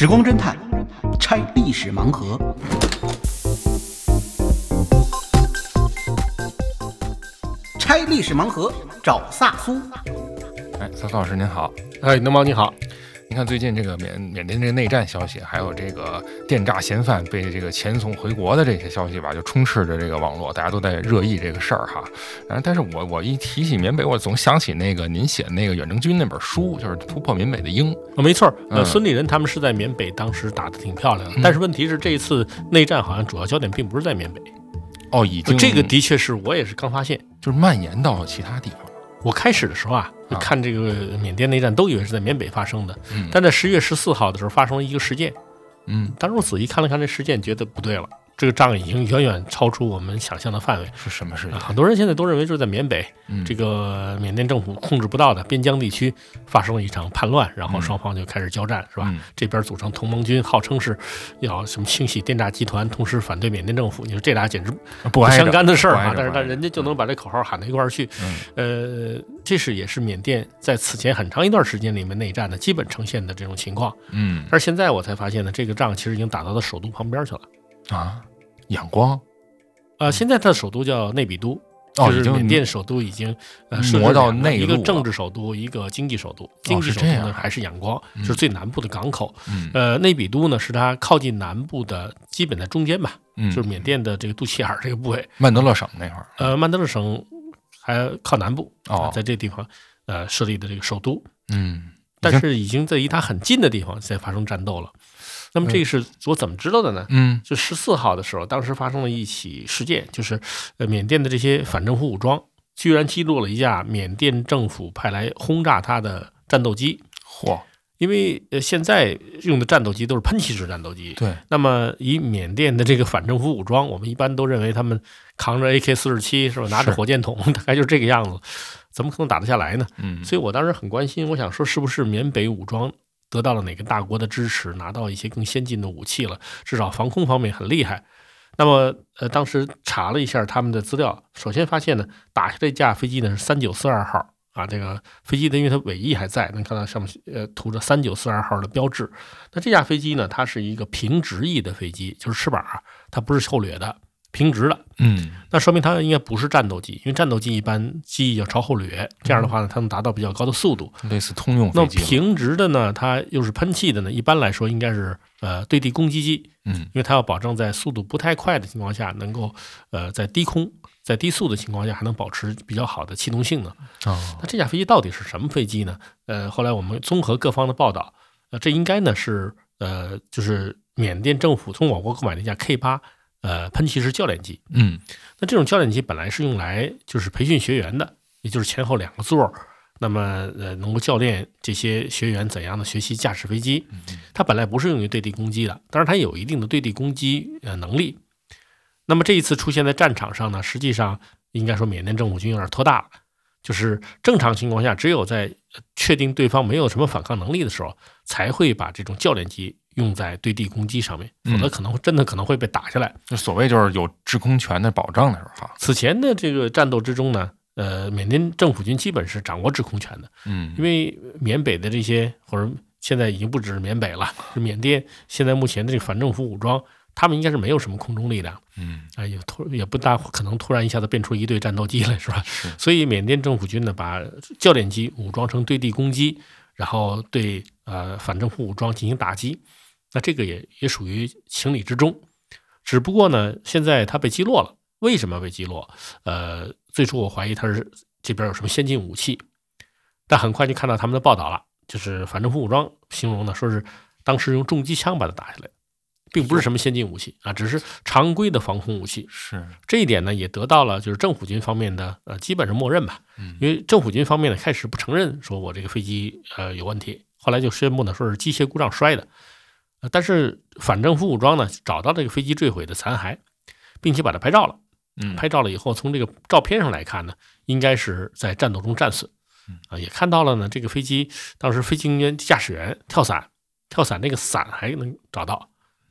时光侦探拆历史盲盒。拆历史盲盒，找萨苏。哎，萨苏老师您好，哎，农猫你好，看最近这个缅缅甸这个内战消息，还有这个电诈嫌犯被这个遣送回国的这些消息吧，就充斥着这个网络，大家都在热议这个事儿哈。然后，但是我我一提起缅北，我总想起那个您写的那个远征军那本书，就是突破缅北的鹰。哦，没错儿，呃，嗯孙立人他们是在缅北当时打的挺漂亮的，但是问题是这一次内战好像主要焦点并不是在缅北，哦，已经这个的确是我也是刚发现。就是蔓延到其他地方。我开始的时候啊，啊。看这个缅甸内战都以为是在缅北发生的，嗯。但在十月十四号的时候发生了一个事件，嗯，当时我仔细看了看这事件，觉得不对了，这个仗已经远远超出我们想象的范围。是什么事情啊？很多人现在都认为就是在缅北，嗯这个缅甸政府控制不到的边疆地区发生了一场叛乱，然后嗯双方就开始交战，是吧？嗯这边组成同盟军，号称是要什么清洗电诈集团，同时反对缅甸政府。你说这俩简直不相干的事儿啊！但是但人家就能把这口号喊到一块儿去。嗯呃，这是也是缅甸在此前很长一段时间里面内战的基本呈现的这种情况。嗯而现在我才发现呢，这个仗其实已经打到了首都旁边去了。啊，仰光。呃，现在它的首都叫内比都，就是哦缅甸首都已经呃挪到内一个政治首都，一个经济首都。经济首都呢还是仰光，就是最南部的港口。嗯。呃，内比都呢是它靠近南部的，基本在中间吧，嗯，就是缅甸的这个肚脐眼儿这个部位。曼德勒省那会儿。呃，曼德勒省还靠南部哦。啊在这地方呃设立的这个首都，嗯，但是已经在离它很近的地方在发生战斗了。那么这个是我怎么知道的呢？嗯。就十四号的时候，当时发生了一起事件，就是呃缅甸的这些反政府武装居然击落了一架缅甸政府派来轰炸它的战斗机。嚯，因为呃现在用的战斗机都是喷气式战斗机，对，那么以缅甸的这个反政府武装，我们一般都认为他们扛着 AK 四十七是吧，拿着火箭筒，大概就是这个样子，怎么可能打得下来呢？嗯。所以我当时很关心，我想说是不是缅北武装得到了哪个大国的支持，拿到一些更先进的武器了，至少防空方面很厉害。那么，呃，当时查了一下他们的资料，首先发现呢，打下这架飞机呢是三九四二号啊，这个飞机的因为它尾翼还在，能看到上面呃涂着三九四二号的标志。那这架飞机呢，它是一个平直翼的飞机，就是翅膀啊，它不是后掠的，平直的。嗯那说明它应该不是战斗机，因为战斗机一般机翼要朝后掠，这样的话呢，它能达到比较高的速度。类似通用那平直的呢，它又是喷气的呢，一般来说应该是呃对地攻击机，嗯因为它要保证在速度不太快的情况下，能够呃在低空、在低速的情况下还能保持比较好的气动性能。哦那这架飞机到底是什么飞机呢？呃，后来我们综合各方的报道，呃，这应该呢是呃就是缅甸政府从我国购买的一架 K 八呃喷气式教练机。嗯那这种教练机本来是用来就是培训学员的，也就是前后两个座儿，那么呃能够教练这些学员怎样的学习驾驶飞机。它本来不是用于对地攻击的，当然它有一定的对地攻击呃能力。那么这一次出现在战场上呢，实际上应该说缅甸政府军有点拖大了，就是正常情况下，只有在呃确定对方没有什么反抗能力的时候，才会把这种教练机用在对地攻击上面，否则可能真的可能会被打下来。就所谓就是有制空权的保障的时候哈，此前的这个战斗之中呢，呃，缅甸政府军基本是掌握制空权的，嗯因为缅北的这些或者现在已经不只是缅北了，是缅甸现在目前的这个反政府武装，他们应该是没有什么空中力量嗯啊，也突也不大可能突然一下子变出一队战斗机来，是吧？是所以缅甸政府军呢，把教练机武装成对地攻击，然后对呃反政府武装进行打击，那这个也也属于情理之中。只不过呢，现在它被击落了，为什么被击落？呃，最初我怀疑它是这边有什么先进武器，但很快就看到他们的报道了，就是反政府武装形容呢，说是当时用重机枪把它打下来，并不是什么先进武器啊，只是常规的防空武器。是这一点呢，也得到了就是政府军方面的呃基本是默认吧，嗯因为政府军方面呢开始不承认说我这个飞机呃有问题，后来就宣布呢说是机械故障摔的，呃但是反政府武装呢找到这个飞机坠毁的残骸，并且把它拍照了，嗯拍照了以后，从这个照片上来看呢，应该是在战斗中战损嗯，啊也看到了呢这个飞机当时飞行员驾驶员跳伞，跳伞那个伞还能找到。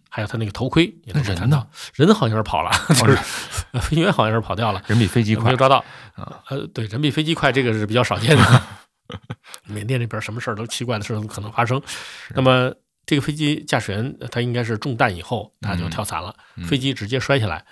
还有他那个头盔也能那人呢看到，人好像是跑了，就是呃 飞行员好像是跑掉了，人比飞机快没有抓到啊。呃，对，人比飞机快，这个是比较少见的。缅甸这边什么事儿都奇怪的事儿都可能发生。那么这个飞机驾驶员他应该是中弹以后他就跳伞了，飞机直接摔下来。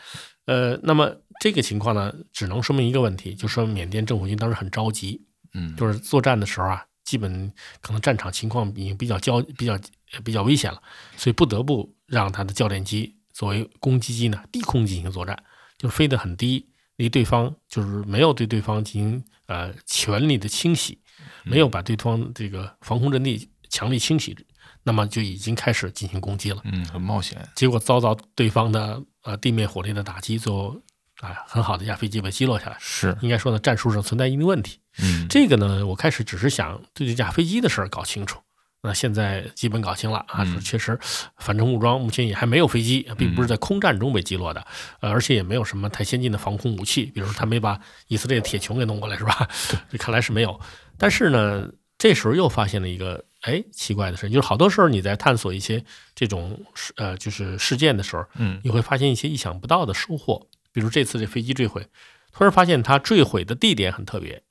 呃，那么这个情况呢，只能说明一个问题，就说缅甸政府军当时很着急，嗯，就是作战的时候啊，基本可能战场情况已经比较焦、比较比较危险了，所以不得不让他的教练机作为攻击机呢低空进行作战，就飞得很低，离对方就是没有对对方进行呃全力的清洗，没有把对方这个防空阵地强力清洗，那么就已经开始进行攻击了。嗯，很冒险。结果遭到对方的呃地面火力的打击，最后啊很好的一架飞机被击落下来。是，应该说呢，战术上存在一定问题。嗯，这个呢，我开始只是想对这架飞机的事儿搞清楚。那现在基本搞清了啊，说确实反正武装目前也还没有飞机，并不是在空战中被击落的，呃，而且也没有什么太先进的防空武器，比如说他没把以色列铁穹给弄过来，是吧？这看来是没有。但是呢，这时候又发现了一个哎奇怪的事，就是好多时候你在探索一些这种事呃就是事件的时候，嗯，你会发现一些意想不到的收获。比如这次这飞机坠毁，突然发现它坠毁的地点很特别，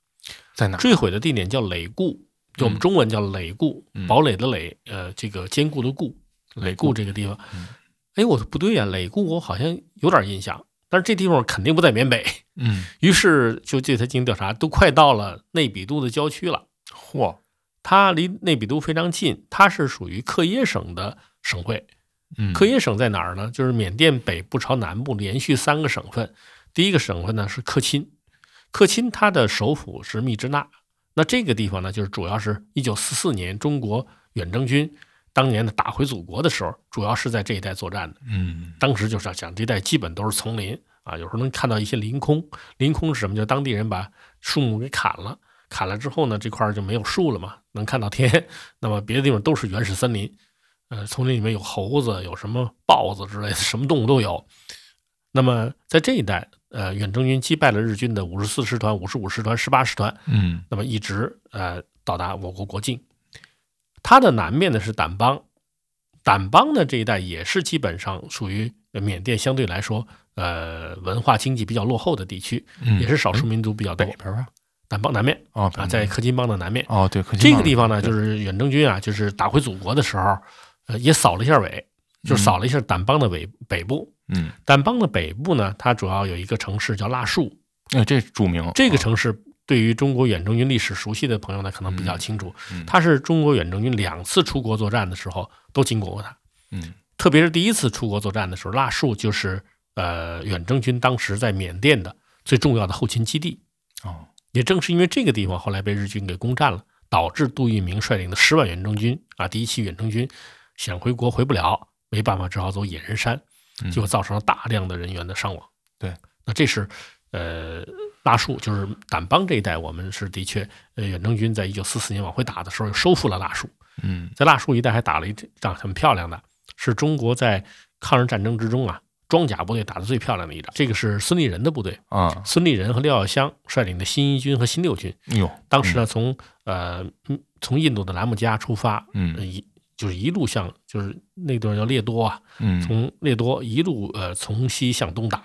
在哪？坠毁的地点叫垒固。就我们中文叫垒固，堡垒的垒，呃，这个坚固的固，垒固这个地方。哎，我说不对呀，垒固我好像有点印象，但是这地方肯定不在缅北。嗯，于是就对他进行调查，都快到了内比都的郊区了。嚯，它离内比都非常近，它是属于克耶省的省会。嗯，克耶省在哪儿呢？就是缅甸北部朝南部连续三个省份，第一个省份呢是克钦，克钦它的首府是密支那。那这个地方呢，就是主要是一九四四年中国远征军当年的打回祖国的时候，主要是在这一带作战的。嗯，当时就是讲这一带基本都是丛林啊，有时候能看到一些林空。林空是什么？就当地人把树木给砍了，砍了之后呢，这块就没有树了嘛，能看到天。那么别的地方都是原始森林，呃，丛林里面有猴子，有什么豹子之类的，什么动物都有。那么在这一带。呃，远征军击败了日军的五十四师团、五十五师团、十八师团，嗯，那么一直呃到达我国国境。它的南面呢是掸邦，掸邦的这一带也是基本上属于缅甸相对来说呃文化经济比较落后的地区，也是少数民族比较多。北边啊，掸邦南面哦啊，在克钦邦的南面哦，对，这个地方呢，就是远征军啊，就是打回祖国的时候，呃，也扫了一下尾，就扫了一下掸邦的尾北部。嗯，掸邦的北部呢，它主要有一个城市叫腊戍，哎，这著名。这个城市对于中国远征军历史熟悉的朋友呢，可能比较清楚。嗯，它是中国远征军两次出国作战的时候都经过过它。嗯，特别是第一次出国作战的时候，腊戍就是呃远征军当时在缅甸的最重要的后勤基地。哦，也正是因为这个地方后来被日军给攻占了，导致杜聿明率领的十万远征军啊，第一期远征军想回国回不了，没办法，只好走野人山。结果造成了大量的人员的伤亡。对，那这是呃腊树，就是掸邦这一带，我们是的确，呃远征军在一九四四年往回打的时候，收复了腊戍。嗯，在腊戍一带还打了一仗很漂亮的，是中国在抗日战争之中啊装甲部队打得最漂亮的一仗。这个是孙立人的部队啊，孙立人和廖耀湘率领的新一军和新六军。哟，当时呢，从呃从印度的兰姆加出发，嗯，一。就是一路向，就是那段叫列多啊，嗯，从列多一路呃从西向东打，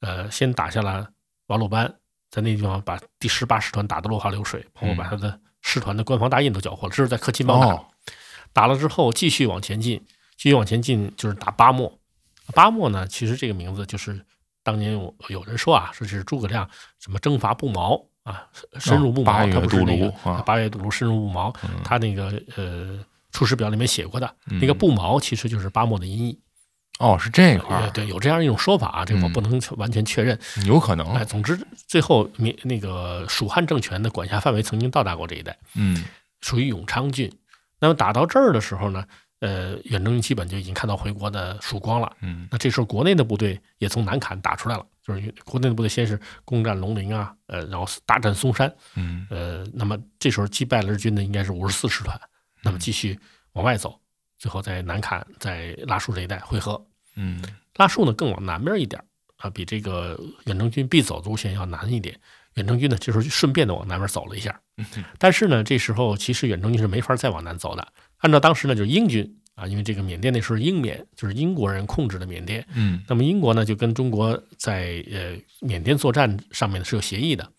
呃，先打下了瓦鲁班，在那地方把第十八师团打得落花流水，包括把他的师团的官方大印都缴获了。这是在克钦邦打，打了之后继续往前进，继续往前进就是打巴莫。巴莫呢，其实这个名字就是当年有有人说啊，说是诸葛亮什么征伐不毛啊，深入不毛，他不是那个八月渡泸，深入不毛，他那个呃。出师表里面写过的那个不毛，其实就是巴莫的音译。哦，是这块对，有这样一种说法啊，这个我不能完全确认，有可能。哎，总之最后明那个蜀汉政权的管辖范围曾经到达过这一带，嗯，属于永昌郡。那么打到这儿的时候呢，呃，远征军基本就已经看到回国的曙光了。嗯，那这时候国内的部队也从南坎打出来了，就是国内的部队先是攻占龙陵啊，呃，然后大战松山，嗯，呃，那么这时候击败了日军的应该是五十四师团。那么继续往外走，最后在南坎、在拉树这一带汇合。嗯，拉树呢更往南边一点啊，比这个远征军必走路线要难一点。远征军呢这时候就顺便的往南边走了一下，但是呢这时候其实远征军是没法再往南走的。按照当时呢就是英军啊，因为这个缅甸那时候英缅就是英国人控制的缅甸，嗯，那么英国呢就跟中国在呃缅甸作战上面是有协议的，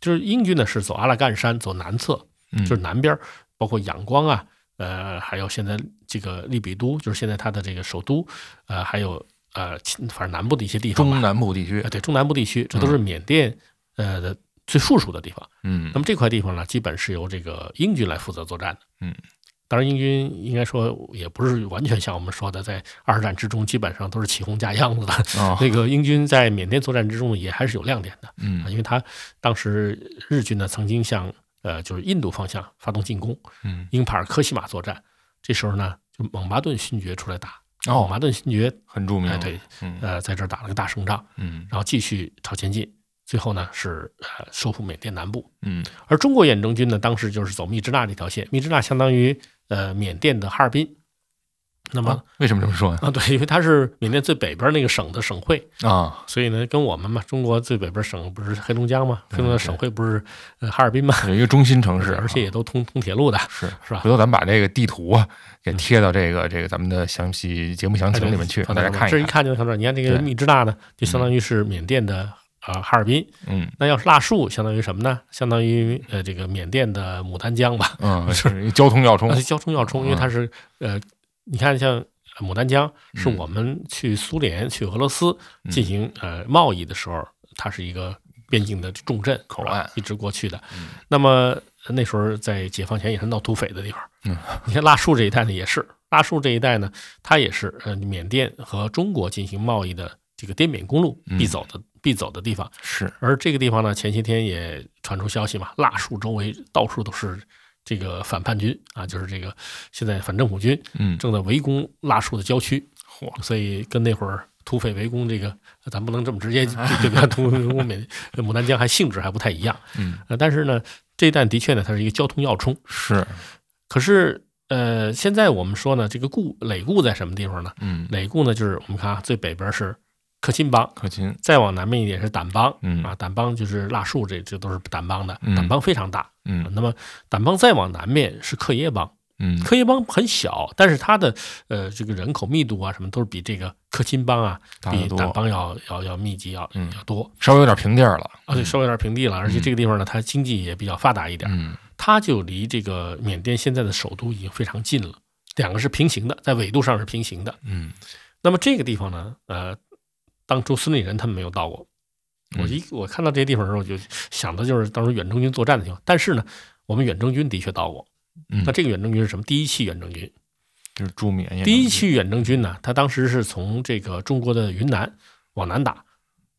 就是英军呢是走阿拉干山走南侧，就是南边。包括仰光啊，呃，还有现在这个利比都，就是现在它的这个首都，呃，还有呃，反正南部的一些地方，中南部地区，对中南部地区，这都是缅甸呃的最富庶的地方。嗯，那么这块地方呢，基本是由这个英军来负责作战的。嗯，当然，英军应该说也不是完全像我们说的，在二战之中基本上都是起哄架秧子的。哦，那个英军在缅甸作战之中也还是有亮点的。嗯。啊，因为他当时日军呢曾经向呃就是印度方向发动进攻，嗯，英帕尔科西马作战，这时候呢就蒙巴顿勋爵出来打，蒙哦，巴顿勋爵很著名，哎对，嗯。呃在这儿打了个大胜仗，嗯。然后继续朝前进，最后呢是呃收复缅甸南部，嗯。而中国远征军呢当时就是走密支那这条线，密支那相当于呃缅甸的哈尔滨，那么啊。为什么这么说呢？啊对，因为它是缅甸最北边那个省的省会，啊，所以呢，跟我们嘛，中国最北边省不是黑龙江吗？黑龙江对省会不是呃哈尔滨吗？有一个中心城市，而且也都通通铁路的，是是吧回？头咱们把这个地图啊给贴到这个这个咱们的详细节目详情里面去，让大家看这一一看。就能看到，你看这个密支那呢，就相当于是缅甸的啊、呃哈尔滨。嗯那要是腊戍，相当于什么呢？相当于呃这个缅甸的牡丹江吧，嗯，是一交通要冲呃，交通要冲，因为它是呃，你看像牡丹江是嗯我们去苏联、去俄罗斯进行呃贸易的时候，它是一个边境的重镇口岸一直过去的嗯。那么那时候在解放前也是闹土匪的地方。嗯，你看腊戍这一带呢也是，腊戍这一带呢，它也是呃缅甸和中国进行贸易的这个滇缅公路嗯必走的必走的地方。是而这个地方呢，前些天也传出消息嘛，腊树周围到处都是这个反叛军啊，就是这个现在反政府军嗯正在围攻腊树的郊区，嚯所以跟那会儿土匪围攻这个，咱不能这么直接对比，土匪围攻缅牡丹江还性质还不太一样。嗯呃，但是呢，这一带的确呢，它是一个交通要冲。是可是呃，现在我们说呢，这个固垒固在什么地方呢？嗯垒固呢，就是我们看啊，最北边是克钦邦，克钦再往南面一点是掸邦，嗯。啊，掸邦就是腊戍，这这都是掸邦的，嗯。掸邦非常大。嗯。那么掸邦再往南面是克耶邦，嗯。克耶邦很小，但是它的呃这个人口密度啊什么都是比这个克钦邦啊，比掸邦要要要密集要嗯。要多，稍微有点平地儿了。啊，对稍微有点平地了，而且这个地方呢，它经济也比较发达一点，嗯。它就离这个缅甸现在的首都已经非常近了，两个是平行的，在纬度上是平行的。嗯。那么这个地方呢，呃，当初孙立人他们没有到过。我一我看到这些地方的时候，我就想的就是当时远征军作战的情况。但是呢，我们远征军的确到过。嗯那这个远征军是什么？第一期远征军。就是驻缅第一期远征军呢，他当时是从这个中国的云南往南打，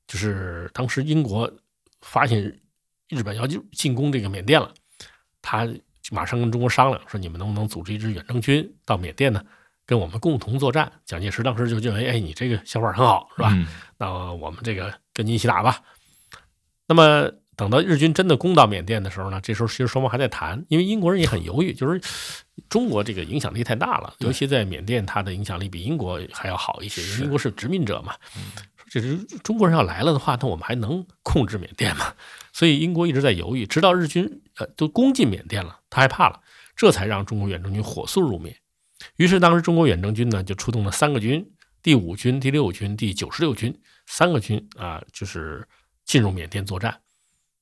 就是当时英国发现日本要进进攻这个缅甸了，他马上跟中国商量说，你们能不能组织一支远征军到缅甸呢，跟我们共同作战？蒋介石当时就认为，哎，你这个想法很好，是吧？嗯那我们这个跟你一起打吧。那么等到日军真的攻到缅甸的时候呢，这时候其实双方还在谈，因为英国人也很犹豫，就是中国这个影响力太大了，尤其在缅甸，它的影响力比英国还要好一些，因为英国是殖民者嘛。就是中国人要来了的话，那我们还能控制缅甸吗？所以英国一直在犹豫，直到日军呃都攻进缅甸了，他害怕了，这才让中国远征军火速入缅。于是当时中国远征军呢就出动了三个军，第五军、第六军、第九十六军三个军啊，就是进入缅甸作战。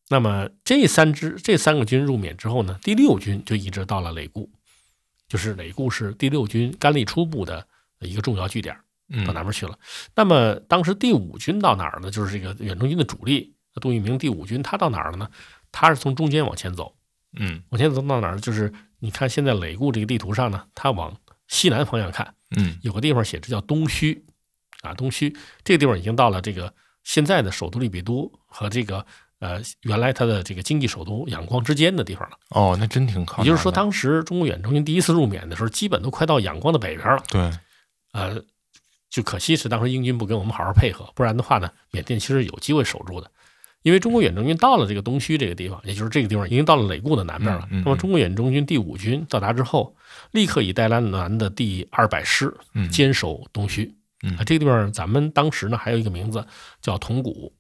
那么这三支这三个军入缅之后呢，第六军就一直到了累固，就是累固是第六军甘立初部的一个重要据点。嗯到哪边去了？那么当时第五军到哪儿呢？就是这个远征军的主力杜聿明第五军，他到哪儿了呢？他是从中间往前走，嗯往前走到哪儿？就是你看现在累固这个地图上呢，他往西南方向看，嗯有个地方写着叫东虚，啊，东虚这个地方已经到了这个现在的首都利比都和这个呃原来它的这个经济首都仰光之间的地方了。哦，那真挺靠。也就是说，当时中国远征军第一次入缅的时候，基本都快到仰光的北边了。对呃，就可惜是当时英军不跟我们好好配合，不然的话呢，缅甸其实有机会守住的。因为中国远征军到了这个东虚这个地方，也就是这个地方已经到了累固的南边了。那么中国远征军第五军到达之后，立刻以戴兰南的第二百师嗯坚守东虚。嗯啊，这个地方咱们当时呢还有一个名字叫铜鼓，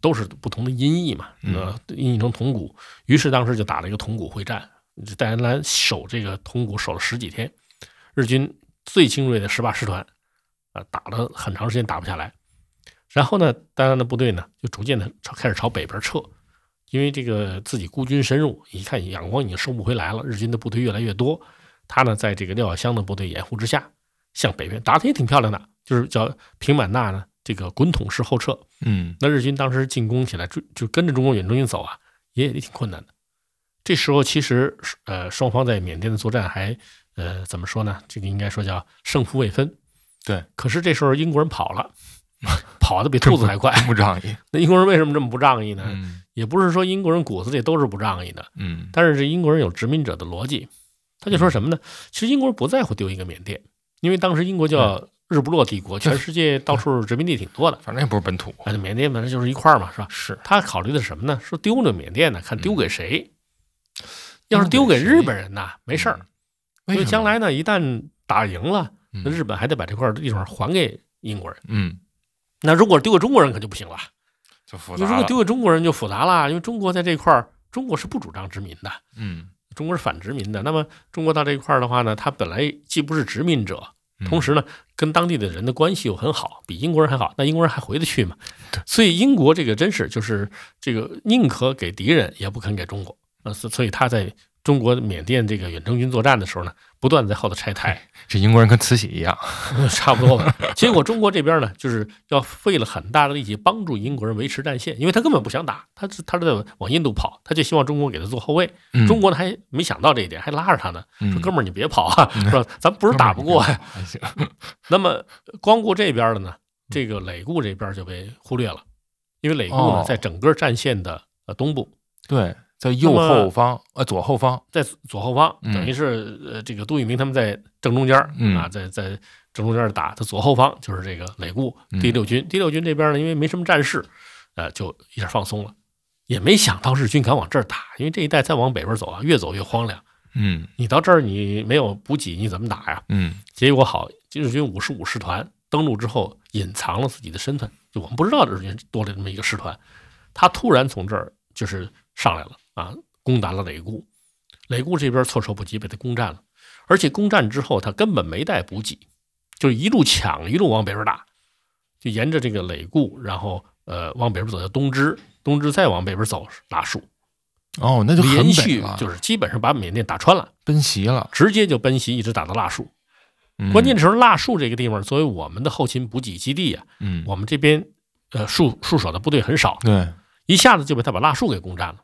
都是不同的音译嘛，嗯呃，音译成铜鼓。于是当时就打了一个铜鼓会战，戴安澜守这个铜鼓守了十几天，日军最精锐的十八师团，啊，打了很长时间打不下来。然后呢，戴安澜的部队呢就逐渐的开始朝北边撤，因为这个自己孤军深入，一看眼光已经收不回来了，日军的部队越来越多，他呢在这个廖耀湘的部队掩护之下，向北边打的也挺漂亮的，就是叫平满纳呢这个滚筒式后撤。嗯那日军当时进攻起来，就就跟着中国远征军走啊，也也挺困难的。这时候其实呃双方在缅甸的作战还呃怎么说呢？这个应该说叫胜负未分。对，可是这时候英国人跑了，跑得比兔子还快。不仗义。那英国人为什么这么不仗义呢？嗯也不是说英国人骨子里都是不仗义的，嗯但是这英国人有殖民者的逻辑，他就说什么呢？其实英国人不在乎丢一个缅甸，因为当时英国叫日不落帝国，全世界到处殖民地挺多的，反正也不是本土。哎，缅甸本身就是一块儿嘛，是吧？是，他考虑的是什么呢？说丢了缅甸呢，看丢给谁。要是丢给日本人呢，没事儿，因为为将来呢，一旦打赢了，嗯那日本还得把这块地方还给英国人。嗯那如果丢给中国人可就不行了，就复杂了。如果丢给中国人就复杂了，因为中国在这块儿，中国是不主张殖民的，嗯，中国是反殖民的。那么中国到这一块儿的话呢，它本来既不是殖民者，嗯同时呢，跟当地的人的关系又很好，比英国人还好。那英国人还回得去吗？所以英国这个真是就是这个宁可给敌人，也不肯给中国。呃，所所以他在中国缅甸这个远征军作战的时候呢，不断在后头拆台，这英国人跟慈禧一样。差不多吧。结果中国这边呢，就是要费了很大的力气帮助英国人维持战线，因为他根本不想打，他是他是在往印度跑，他就希望中国给他做后卫。嗯中国呢还没想到这一点，还拉着他呢，说嗯哥们儿你别跑啊，说咱不是打不过呀。还 行。那么光顾这边的呢，这个累固这边就被忽略了，因为累固呢哦在整个战线的呃东部，对，在右后方，呃，左后方。在左后方，嗯。等于是呃这个杜聿明他们在正中间儿嗯。啊，在在正中间儿打，他左后方就是这个累固嗯。第六军，第六军这边呢因为没什么战事，呃就一下放松了，也没想到日军敢往这儿打，因为这一带再往北边走啊，越走越荒凉，嗯。你到这儿你没有补给，你怎么打呀？嗯。结果好，日军五十五师团登陆之后，隐藏了自己的身份，就我们不知道日军多了这么一个师团，他突然从这儿就是上来了啊，攻打了累固，累固这边措手不及，被他攻占了，而且攻占之后，他根本没带补给，就一路抢，一路往北边打，就沿着这个累固，然后呃往北边走叫东支，东支再往北边走是腊戍，哦，那就连续，就是基本上把缅甸打穿了，奔袭了。直接就奔袭，一直打到腊戍。嗯关键时候，腊戍这个地方作为我们的后勤补给基地啊，嗯，我们这边呃戍戍守的部队很少，对，一下子就被他把腊戍给攻占了。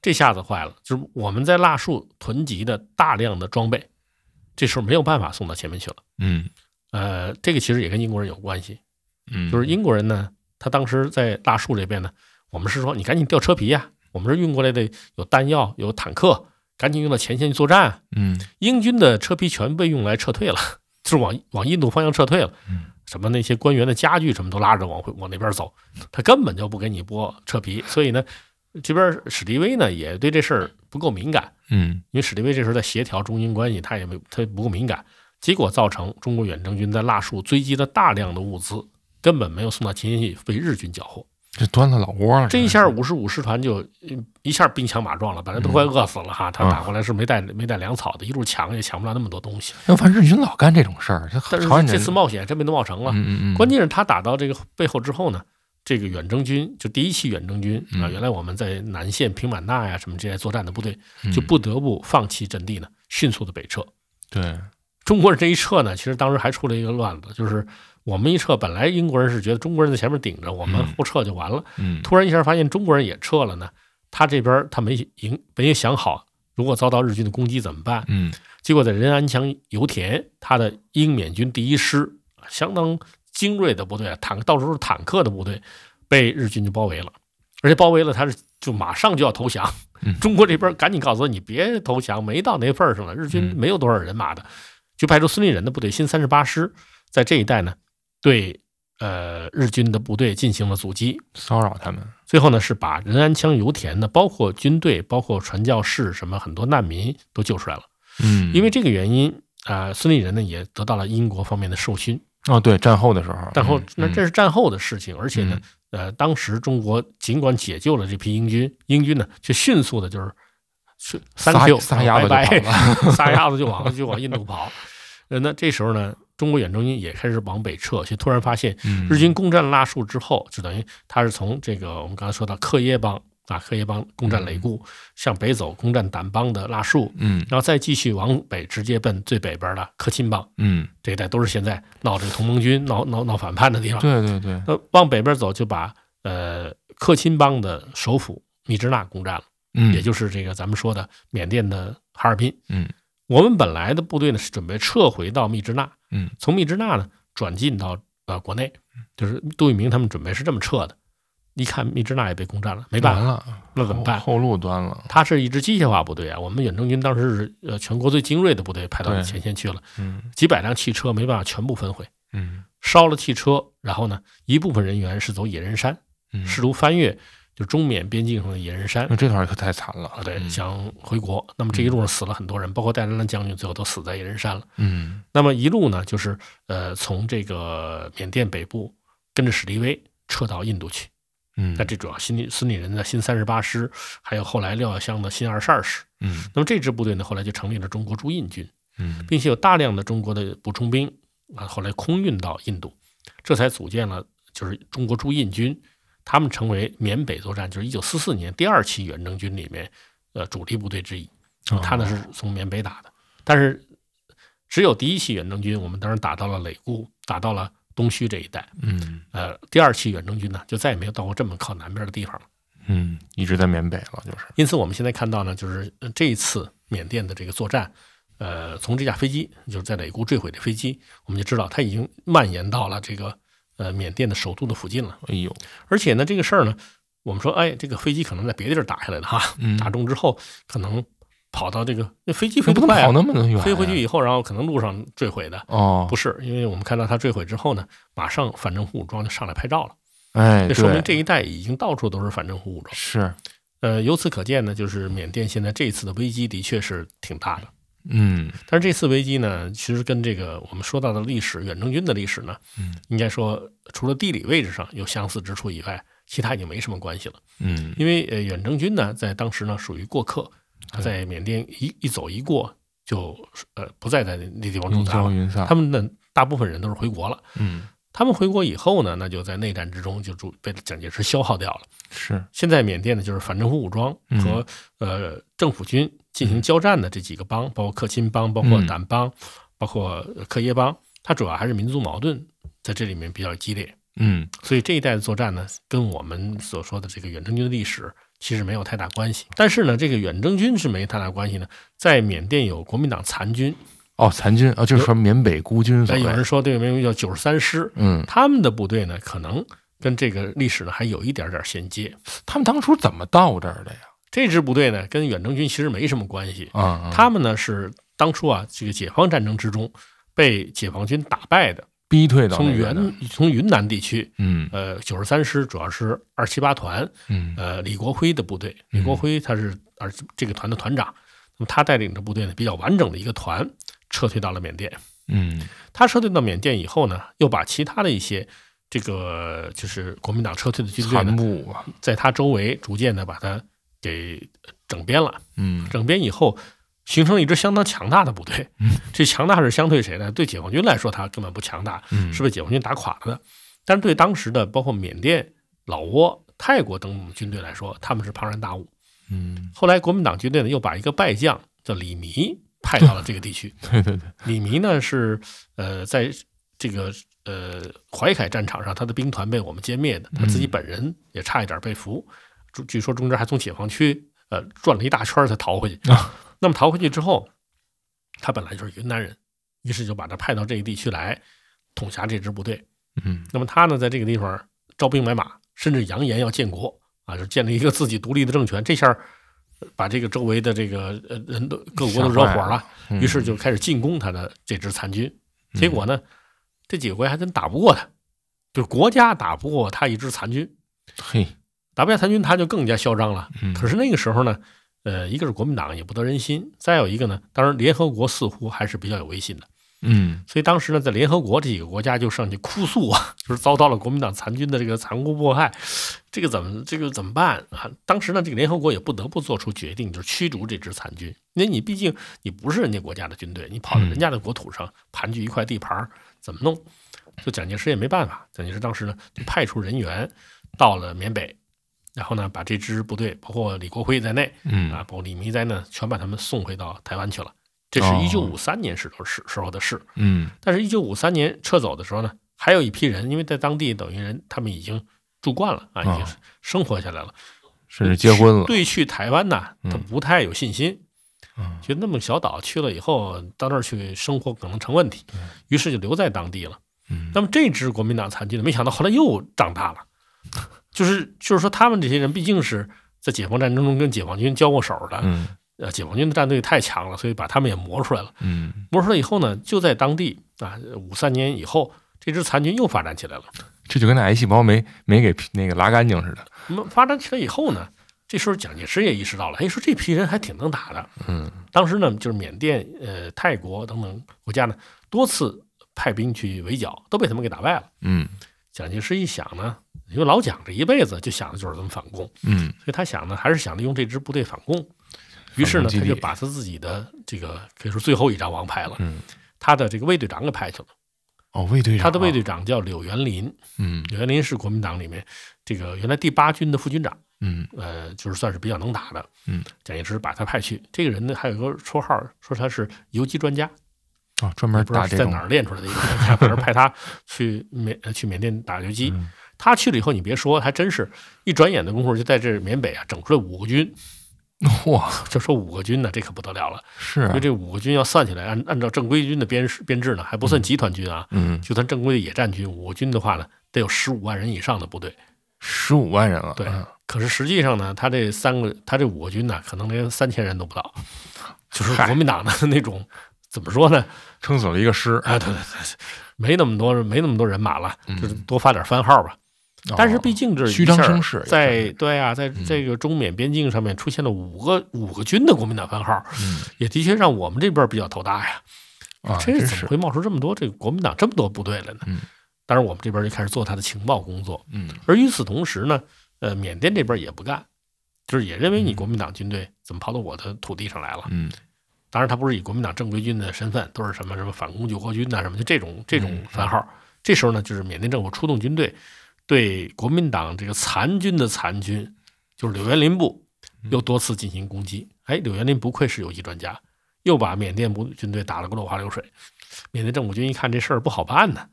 对，这下子坏了，就是我们在腊戍囤积的大量的装备，这时候没有办法送到前面去了。嗯呃，这个其实也跟英国人有关系，嗯，就是英国人呢，他当时在腊戍这边呢，我们是说你赶紧调车皮呀、我们这运过来的有弹药有坦克，赶紧用到前线去作战啊。嗯英军的车皮全被用来撤退了，就是往往印度方向撤退了。嗯什么那些官员的家具什么都拉着往回往那边走，他根本就不给你拨车皮。所以呢，这边史迪威呢也对这事儿不够敏感，嗯因为史迪威这时候在协调中英关系，他也没他不够敏感，结果造成中国远征军在腊戍追击了大量的物资，根本没有送到前线去，被日军缴获。这端了老窝了。这一下五十五师团就呃一下兵强马壮了，本来都快饿死了哈，他打过来是没带没带粮草的，一路抢也抢不了那么多东西。要反正日军老干这种事儿，这但是这次冒险真没能冒成啊！嗯嗯嗯，关键是他打到这个背后之后呢，这个远征军就第一期远征军啊，嗯。原来我们在南线平满纳呀什么这些作战的部队，嗯。就不得不放弃阵地呢，迅速的北撤。对，中国人这一撤呢，其实当时还出了一个乱子，就是我们一撤，本来英国人是觉得中国人在前面顶着，我们后撤就完了，嗯。突然一下发现中国人也撤了呢，他这边他没赢，没想好如果遭到日军的攻击怎么办？嗯。结果在仁安强油田，他的英缅军第一师相当精锐的部队啊，坦到处是坦克的部队，被日军就包围了，而且包围了，他是就马上就要投降。嗯中国这边赶紧告诉他，你别投降，没到那份儿上了，日军嗯没有多少人马的，就派出孙立人的部队新三十八师，在这一带呢，对呃日军的部队进行了阻击，骚扰他们。最后呢，是把仁安羌油田的，包括军队、包括传教士什么很多难民都救出来了。嗯，因为这个原因啊、呃孙立人呢也得到了英国方面的授勋。哦对，战后的时候，战后嗯那这是战后的事情，而且呢，呃，当时中国尽管解救了这批英军，英军呢却迅速的就是是撒撒丫子就拜拜跑了撒丫子就往就往印度跑。呃，那这时候呢，中国远征军也开始往北撤，却突然发现嗯。日军攻占拉树之后，就等于他是从这个我们刚才说到克耶邦啊，克耶邦攻占雷固，向北走攻占掸邦的腊戍，嗯然后再继续往北，直接奔最北边的克钦邦嗯，这一带，都是现在闹这个同盟军、闹闹闹反叛的地方。对对对，那往北边走，就把呃克钦邦的首府密支那攻占了，嗯，也就是这个咱们说的缅甸的哈尔滨。嗯我们本来的部队呢是准备撤回到密支那，嗯从密支那呢转进到呃国内，就是杜聿明他们准备是这么撤的。一看密支那也被攻占了，没办了，那怎么办？后路端了，它是一支机械化部队啊，我们远征军当时是呃全国最精锐的部队派到前线去了，嗯几百辆汽车没办法全部焚毁，嗯烧了汽车，然后呢一部分人员是走野人山，嗯，试图翻越就中缅边境上的野人山那这段可太惨了啊，对，嗯想回国。那么这一路上死了很多人，包括戴安澜将军，最后都死在野人山了。嗯那么一路呢，就是呃从这个缅甸北部跟着史迪威撤到印度去。嗯，那这主要新里孙里人的新三十八师，还有后来廖耀湘的新二十二师。嗯那么这支部队呢，后来就成立了中国驻印军，嗯并且有大量的中国的补充兵啊，后来空运到印度，这才组建了就是中国驻印军。他们成为缅北作战，就是一九四四年第二期远征军里面呃主力部队之一。哦他呢是从缅北打的，但是只有第一期远征军，我们当时打到了累固，打到了东区这一带。嗯呃，第二期远征军呢，就再也没有到过这么靠南边的地方了。嗯，一直在缅北了，就是，因此，我们现在看到呢，就是呃这一次缅甸的这个作战，呃，从这架飞机就是在累固坠毁的飞机，我们就知道它已经蔓延到了这个呃缅甸的首都的附近了。哎呦，而且呢，这个事儿呢，我们说，哎，这个飞机可能在别的地儿打下来的哈，嗯打中之后可能跑到这个那飞机飞你不能跑得快啊，那么远呀，飞回去以后，然后可能路上坠毁的。哦，不是，因为我们看到它坠毁之后呢，马上反政府武装就上来拍照了，哎，这说明这一带已经到处都是反政府武装。是，呃，由此可见呢，就是缅甸现在这一次的危机的确是挺大的。嗯但是这次危机呢，其实跟这个我们说到的历史远征军的历史呢，嗯应该说除了地理位置上有相似之处以外，其他已经没什么关系了。嗯因为呃，远征军呢，在当时呢属于过客，他在缅甸一一走一过，就呃不再在那地方驻扎了。他们的大部分人都是回国了。嗯他们回国以后呢，那就在内战之中就主被蒋介石消耗掉了。是，现在缅甸呢，就是反政府武装嗯和、呃政府军进行交战的这几个邦，包括克钦邦、包括嗯掸邦、包括克耶邦，它主要还是民族矛盾在这里面比较激烈。嗯所以这一代的作战呢，跟我们所说的这个远征军的历史其实没有太大关系。但是呢，这个远征军是没太大关系呢。在缅甸有国民党残军，哦，残军啊，就是说缅北孤军所哎，有人说这个名字叫九十三师，嗯，他们的部队呢，可能跟这个历史呢还有一点点衔接。他们当初怎么到这儿的呀？这支部队呢，跟远征军其实没什么关系。啊，啊他们呢是当初啊，这个解放战争之中被解放军打败的，逼退到从云从云南地区，嗯。呃，九十三师主要是二七八团，嗯。呃，李国辉的部队，李国辉他是而这个团的团长，那么他带领着部队呢比较完整的一个团撤退到了缅甸。嗯。他撤退到缅甸以后呢，又把其他的一些这个就是国民党撤退的军队残呢，部啊，在他周围逐渐的把他给整编了。嗯。整编以后，形成了一支相当强大的部队。这强大是相对谁呢？对解放军来说，他根本不强大，嗯是被解放军打垮了的。但是对当时的包括缅甸、老挝、泰国等等军队来说，他们是庞然大物。嗯，后来国民党军队呢，又把一个败将叫李弥派到了这个地区。对对对，李弥呢是呃，在这个呃淮海战场上，他的兵团被我们歼灭的，他自己本人也差一点被俘，据据说中间还从解放区呃转了一大圈才逃回去。啊那么逃回去之后，他本来就是云南人，于是就把他派到这个地区来统辖这支部队。嗯那么他呢，在这个地方招兵买马，甚至扬言要建国啊，就建立一个自己独立的政权。这下把这个周围的这个呃人都各国都惹火了，嗯于是就开始进攻他的这支残军。结果呢，这几个国家还真打不过他，就是国家打不过他一支残军，嘿，打不下残军，他就更加嚣张了。嗯可是那个时候呢，呃，一个是国民党也不得人心，再有一个呢，当然联合国似乎还是比较有威信的。嗯所以当时呢，在联合国这几个国家就上去哭诉啊，就是遭到了国民党残军的这个残酷迫害，这个怎么这个怎么办啊？当时呢，这个联合国也不得不做出决定，就是驱逐这支残军，因为你毕竟你不是人家国家的军队，你跑到人家的国土上盘踞一块地盘儿，怎么弄？就蒋介石也没办法，蒋介石当时呢就派出人员到了缅北，然后呢，把这支部队，包括李国辉在内，嗯。啊，包括李弥在内，全把他们送回到台湾去了。这是哦。一九五三年时候时时候的事。嗯。但是，一九五三年撤走的时候呢，还有一批人，因为在当地等于人他们已经住惯了啊，已经哦生活下来了，甚至结婚了，对去台湾呢，他嗯不太有信心，嗯。觉得那么小岛去了以后，到那儿去生活可能成问题，于是就留在当地了。嗯。那么这支国民党残军呢，没想到后来又长大了，就是就是说他们这些人毕竟是在解放战争中跟解放军交过手的，嗯呃，解放军的战队太强了，所以把他们也磨出来了。嗯磨出来以后呢，就在当地啊，五三年以后，这支残军又发展起来了。这就跟那癌细胞没没给那个拉干净似的，那么发展起来以后呢，这时候蒋介石也意识到了，哎，说这批人还挺能打的。嗯当时呢，就是缅甸、呃泰国等等国家呢，多次派兵去围剿，都被他们给打败了。嗯蒋介石一想呢，因为老蒋这一辈子就想的就是怎么反攻，嗯所以他想呢，还是想利用这支部队反攻。于是呢，他就把他自己的这个可以说最后一张王牌了，嗯，他的这个卫队长给派去了。哦，卫队长，他的卫队，长叫柳元林，嗯柳元林是国民党里面这个原来第八军的副军长，嗯呃，就是算是比较能打的。嗯，蒋介石把他派去。这个人呢，还有一个绰号，说他是游击专家，啊，专门打这在哪儿练出来的一个专家，反正派他去缅呃去缅甸打游击。嗯他去了以后，你别说，还真是一转眼的功夫，就在这缅北啊整出来五个军。哇，就说五个军呢，这可不得了了。是啊。因为，这五个军要算起来，按按照正规军的编制编制呢，还不算集团军啊，嗯，就算正规的野战军，五个军的话呢，得有十五万人以上的部队。十五万人了，对嗯可是实际上呢，他这三个，他这五个军呢，可能连三千人都不到，就是国民党的那种怎么说呢？撑死了一个师，啊，对对对，没那么多，没那么多人马了，嗯。就是多发点番号吧。但是毕竟这虚张声势在对啊，在嗯这个中缅边境上面出现了五个五个军的国民党番号，嗯也的确让我们这边比较头大呀。啊，这真是，怎么会冒出这么多这个国民党这么多部队来呢？嗯当然，我们这边就开始做他的情报工作，嗯而与此同时呢，呃，缅甸这边也不干，就是也认为你国民党军队怎么跑到我的土地上来了？嗯当然，他不是以国民党正规军的身份，都是什么什么反攻救国军呐、什么就这种这种嗯番号。这时候呢，就是缅甸政府出动军队，对国民党这个残军的残军，就是柳园林部，嗯又多次进行攻击。哎，柳园林不愧是游击专家，又把缅甸部军队打了个落花流水。缅甸政府军一看这事儿不好办呢，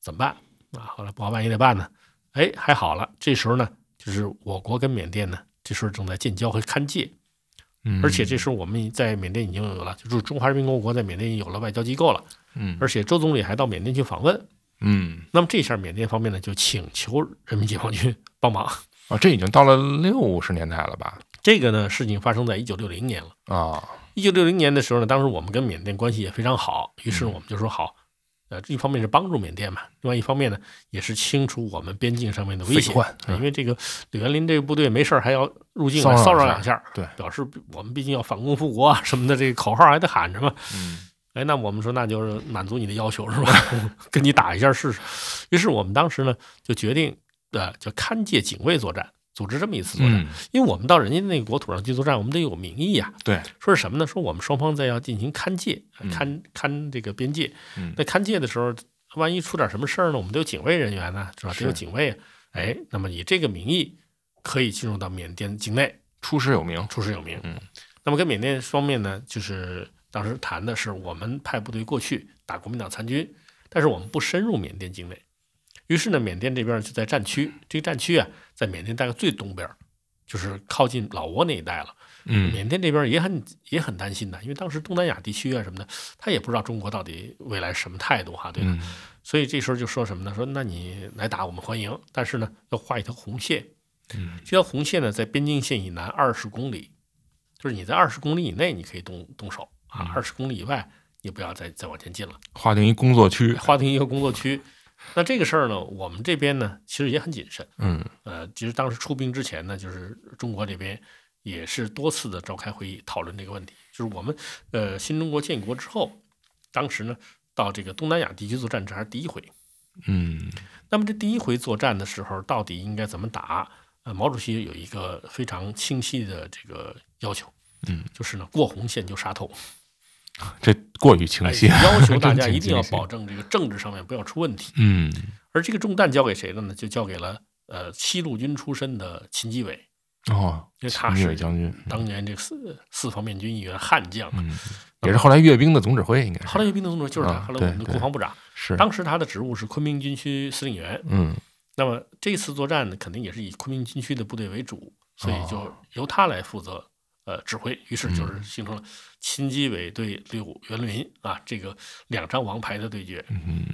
怎么办啊？后来不好办也得办呢。哎，还好了，这时候呢，就是我国跟缅甸呢，这时候正在建交和勘界。嗯，而且这时候我们在缅甸已经有了，就是中华人民共和国在缅甸已经有了外交机构了，嗯而且周总理还到缅甸去访问。嗯那么这下缅甸方面呢，就请求人民解放军 帮忙。啊，这已经到了六十年代了吧？这个呢，事情发生在一九六零年了。啊，一九六零年的时候呢，当时我们跟缅甸关系也非常好，于是我们就说好，呃，一方面是帮助缅甸嘛，另外一方面呢，也是清除我们边境上面的危险因为这个李元林这个部队没事儿还要入境骚扰两下，对表示我们毕竟要反攻复国啊什么的，这个口号还得喊着嘛。嗯哎，那我们说那就是满足你的要求是吧？跟你打一下试试。于是我们当时呢就决定，呃，叫勘界警卫作战，组织这么一次作战。嗯，因为我们到人家那个国土上去作战，我们得有名义呀、对，说是什么呢？说我们双方在要进行勘界，嗯勘勘这个边界。嗯那勘界的时候，万一出点什么事儿呢？我们得有警卫人员呢，是吧？是得有警卫。哎，那么以这个名义可以进入到缅甸境内，出师有名，出师有名。嗯，那么跟缅甸方面呢，就是当时谈的是我们派部队过去打国民党残军，但是我们不深入缅甸境内。于是呢，缅甸这边就在战区，这个战区啊，在缅甸大概最东边，就是靠近老挝那一带了。嗯缅甸这边也很也很担心的，因为当时东南亚地区啊什么的，他也不知道中国到底未来什么态度哈，对吧？嗯所以这时候就说什么呢？说那你来打我们欢迎，但是呢要画一条红线，嗯这条红线呢在边境线以南二十公里，就是你在二十公里以内你可以动动手啊，二十公里以外你不要再再往前进了，划定一工作区，划定一个工作区。那这个事儿呢，我们这边呢其实也很谨慎，嗯呃，其实当时出兵之前呢，就是中国这边也是多次的召开会议讨论这个问题。就是我们呃新中国建国之后，当时呢到这个东南亚地区作战，这还是第一回。嗯那么这第一回作战的时候，到底应该怎么打？呃，毛主席有一个非常清晰的这个要求，嗯，就是呢过红线就杀头，这过于清哎晰，要求大家一定要保证这个政治上面不要出问题。嗯。而这个重担交给谁了呢？就交给了呃西路军出身的秦基伟，哦，因为他是将军，当年这四四方面军一员悍将，嗯，也是后来阅兵的总指挥，应该是。后来阅兵的总指挥就是他，啊后来我们的国防部长，是，当时他的职务是昆明军区司令员。嗯。那么这次作战呢，肯定也是以昆明军区的部队为主，所以就哦由他来负责呃指挥，于是就是嗯。形成了秦基伟对柳元林啊这个两张王牌的对决。嗯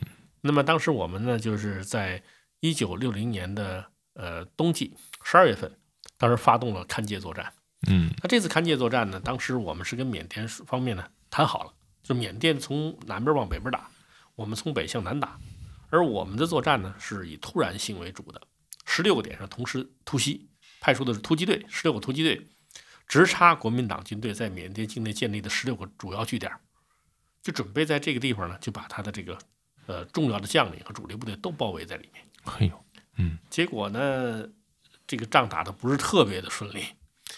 那么当时我们呢，就是在一九六零年的呃冬季十二月份，当时发动了勘界作战。嗯那这次勘界作战呢，当时我们是跟缅甸方面呢谈好了，就缅甸从南边往北边打，我们从北向南打，而我们的作战呢是以突然性为主的，十六个点上同时突袭，派出的是突击队，十六个突击队，直插国民党军队在缅甸境内建立的十六个主要据点，就准备在这个地方呢，就把他的这个呃重要的将领和主力部队都包围在里面。哎呦，结果呢，这个仗打得不是特别的顺利，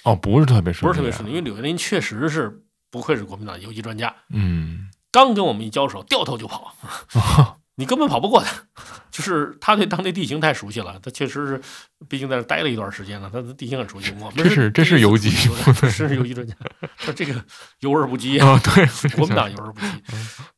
哦，不是特别顺利，不是特别顺利，因为柳元林确实是不愧是国民党游击专家，嗯刚跟我们一交手，掉头就跑，你根本跑不过他。就是他对当地地形太熟悉了，他确实是，毕竟在这待了一段时间了，他的地形很熟悉。我们这是这是游击第一次出去游真是游击专家，他这个游而不击啊。哦，对，国民党游而不击。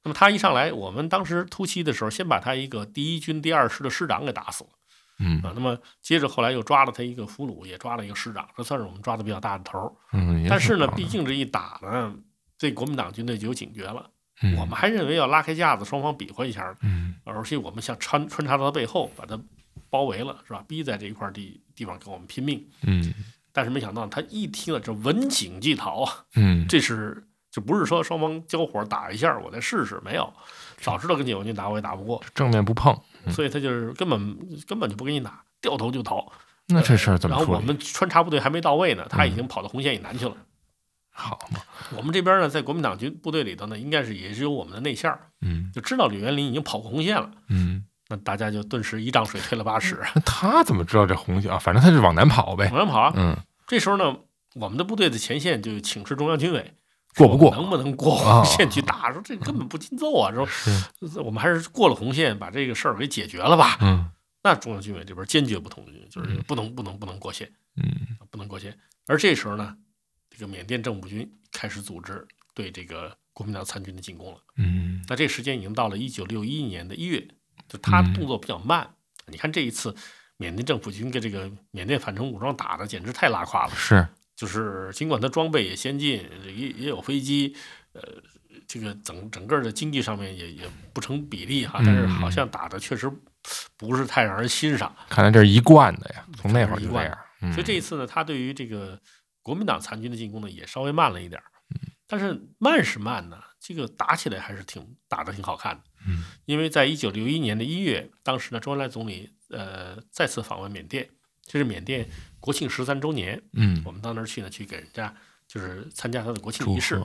那么他一上来，我们当时突袭的时候，先把他一个第一军第二师的师长给打死了嗯啊。那么接着后来又抓了他一个俘虏，也抓了一个师长，这算是我们抓的比较大的头。嗯，也但是呢，毕竟这一打呢，这国民党军队就有警觉了。嗯我们还认为要拉开架子，双方比划一下，嗯而且我们想穿穿插到他背后，把他包围了，是吧？逼在这一块地地方跟我们拼命。嗯但是没想到他一听了这文景即逃啊，嗯这是就不是说双方交火打一下，我再试试，没有，早知道跟解放军打我也打不过，正面不碰，嗯所以他就是根本根本就不跟你打，掉头就逃。那这事儿怎么？然后我们穿插部队还没到位呢，他已经跑到红线以南去了。好嘛，我们这边呢，在国民党军部队里头呢，应该是也是有我们的内线儿，嗯就知道李元林已经跑过红线了，嗯，那大家就顿时一丈水退了八尺，那他怎么知道这红线啊？反正他是往南跑呗，往南跑啊。嗯，这时候呢，我们的部队的前线就请示中央军委，过不过能不能过啊红线去打？说这根本不禁揍啊！说，我们还是过了红线，把这个事儿给解决了吧？嗯那中央军委这边坚决不同意，就是嗯不能不能不能过线，嗯不能过线。而这时候呢，这个缅甸政府军开始组织对这个国民党参军的进攻了。嗯那这个时间已经到了一九六一年的一月，就他嗯动作比较慢。你看这一次，缅甸政府军跟这个缅甸反政武装打的简直太拉胯了。是，就是尽管他装备也先进，也也有飞机，呃，这个整整个的经济上面也也不成比例哈，但是好像打的确实不是太让人欣赏。看来这是一贯的呀，从那会儿就这样，嗯所以这一次呢，他对于这个国民党残军的进攻呢，也稍微慢了一点但是慢是慢呢，这个打起来还是挺打得挺好看的。嗯因为在一九六一年的一月，当时呢，周恩来总理呃再次访问缅甸，这是缅甸国庆十三周年，嗯我们到那儿去呢，去给人家就是参加他的国庆仪式。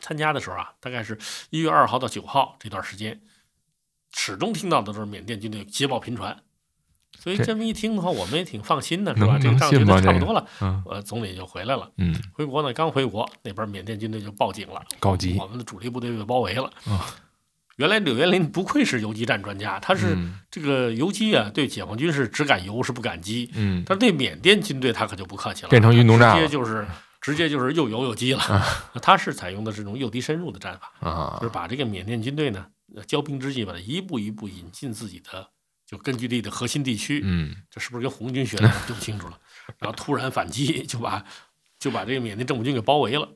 参加的时候啊，大概是一月二号到九号这段时间，始终听到的都是缅甸军队捷报频传。所以这这么一听的话，我们也挺放心的，是吧？这个能仗觉得差不多了，嗯呃，总理就回来了。嗯，回国呢，刚回国，那边缅甸军队就报警了，告急我们的主力部队被包围了。啊原来柳元林不愧是游击战专家，他是嗯这个游击啊，对解放军是只敢游，是不敢击。嗯，但是对缅甸军队他可就不客气了，变成运动战直接就是直接就是又游又击了。他是采用的这种诱敌深入的战法，啊就是把这个缅甸军队呢，呃骄兵之际，把它一步一步引进自己的就根据地的核心地区。嗯这是不是跟红军学的就不清楚了。然后突然反击，就把就把这个缅甸政府军给包围了。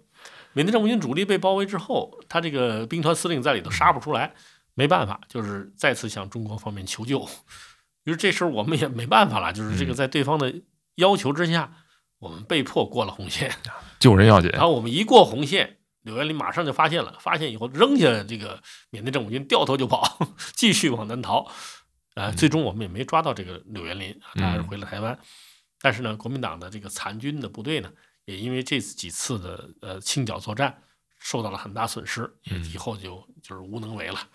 缅甸政府军主力被包围之后，他这个兵团司令在里头杀不出来，没办法，就是再次向中国方面求救。于是这时候我们也没办法了，就是这个在对方的要求之下，我们被迫过了红线。救人要紧，然后我们一过红线，柳元林马上就发现了，发现以后扔下这个缅甸政府军，掉头就跑，继续往南逃。呃，最终我们也没抓到这个柳元林，他还是回了台湾。但是呢，国民党的这个残军的部队呢，也因为这几次的呃清剿作战，受到了很大损失，也以后就就是无能为了。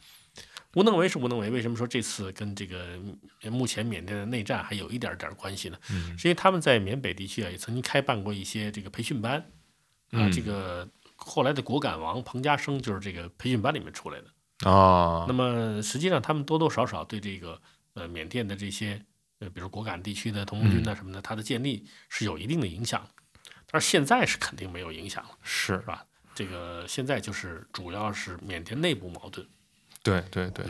无能为是无能为，为什么说这次跟这个呃目前缅甸的内战还有一点点关系呢？嗯是因为他们在缅北地区啊，也曾经开办过一些这个培训班，啊，嗯这个后来的果敢王彭家声就是这个培训班里面出来的。啊那，么实际上他们多多少少对这个呃缅甸的这些呃，比如果敢地区的同盟军呐什么的，它的建立是有一定的影响。但是现在是肯定没有影响了，是是吧？这个现在就是主要是缅甸内部矛盾。对对对，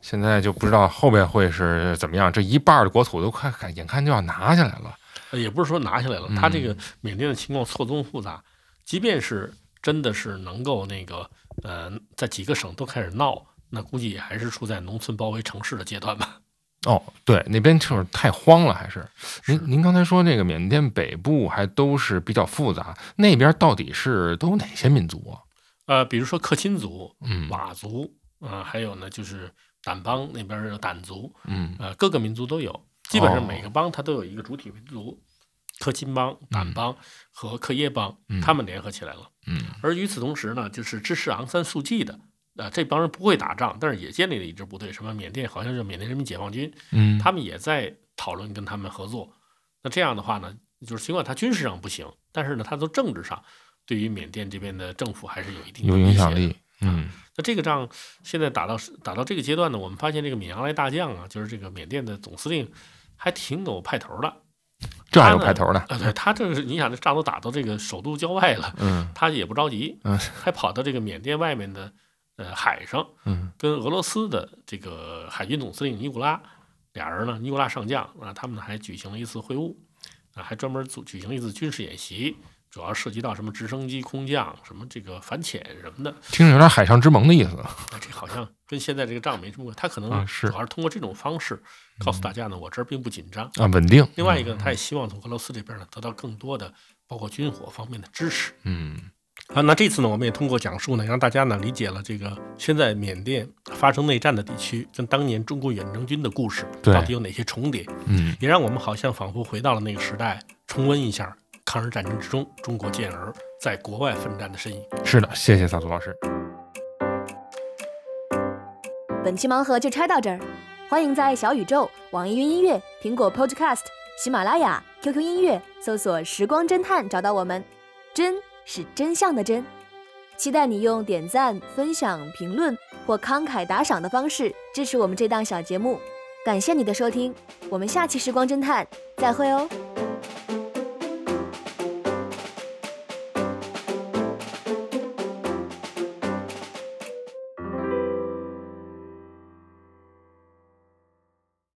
现在就不知道后边会是怎么样。这一半的国土都快看，眼看就要拿下来了。呃也不是说拿下来了，他这个缅甸的情况错综复杂，即便是真的是能够那个呃，在几个省都开始闹，那估计也还是处在农村包围城市的阶段吧。哦，对，那边就是太荒了，还是您您刚才说那个缅甸北部还都是比较复杂，那边到底是都有哪些民族啊？呃，比如说克钦族、嗯佤族啊、还有呢就是掸邦那边有掸族，嗯呃，各个民族都有，基本上哦每个邦它都有一个主体民族，克钦邦、掸邦和克耶邦，嗯他们联合起来了。嗯。而与此同时呢，就是支持昂山素季的，啊，这帮人不会打仗，但是也建立了一支部队，什么缅甸好像是缅甸人民解放军，嗯，他们也在讨论跟他们合作。那这样的话呢，就是尽管他军事上不行，但是呢，他从政治上对于缅甸这边的政府还是有一定影响力。嗯。那这个仗现在打到打到这个阶段呢，我们发现这个闽阳来大将啊，就是这个缅甸的总司令，还挺有派头的这还有派头呢。啊。对他这是你想这仗都打到这个首都郊外了，嗯他也不着急，嗯还跑到这个缅甸外面的呃海上，嗯跟俄罗斯的这个海军总司令尼古拉俩人呢，尼古拉上将啊，他们还举行了一次会晤啊，还专门组举行了一次军事演习，主要涉及到什么直升机空降、什么这个反潜什么的。听着有点海上之盟的意思。啊，这好像跟现在这个仗没什么关系，他可能主要是通过这种方式告诉大家呢，我这儿并不紧张。啊，稳定。另外一个呢，他也希望从俄罗斯这边呢得到更多的包括军火方面的支持。嗯啊，那这次呢，我们也通过讲述呢，让大家呢理解了这个现在缅甸发生内战的地区跟当年中国远征军的故事到底有哪些重叠，嗯也让我们好像仿佛回到了那个时代，重温一下抗日战争之中中国健儿在国外奋战的身影。是的，谢谢萨祖老师。本期盲盒就拆到这儿，欢迎在小宇宙、网易云音乐、苹果 Podcast、喜马拉雅、QQ 音乐搜索“时光侦探”找到我们。真是真相的真，期待你用点赞、分享、评论或慷慨打赏的方式支持我们这档小节目。感谢你的收听，我们下期时光侦探再会哦。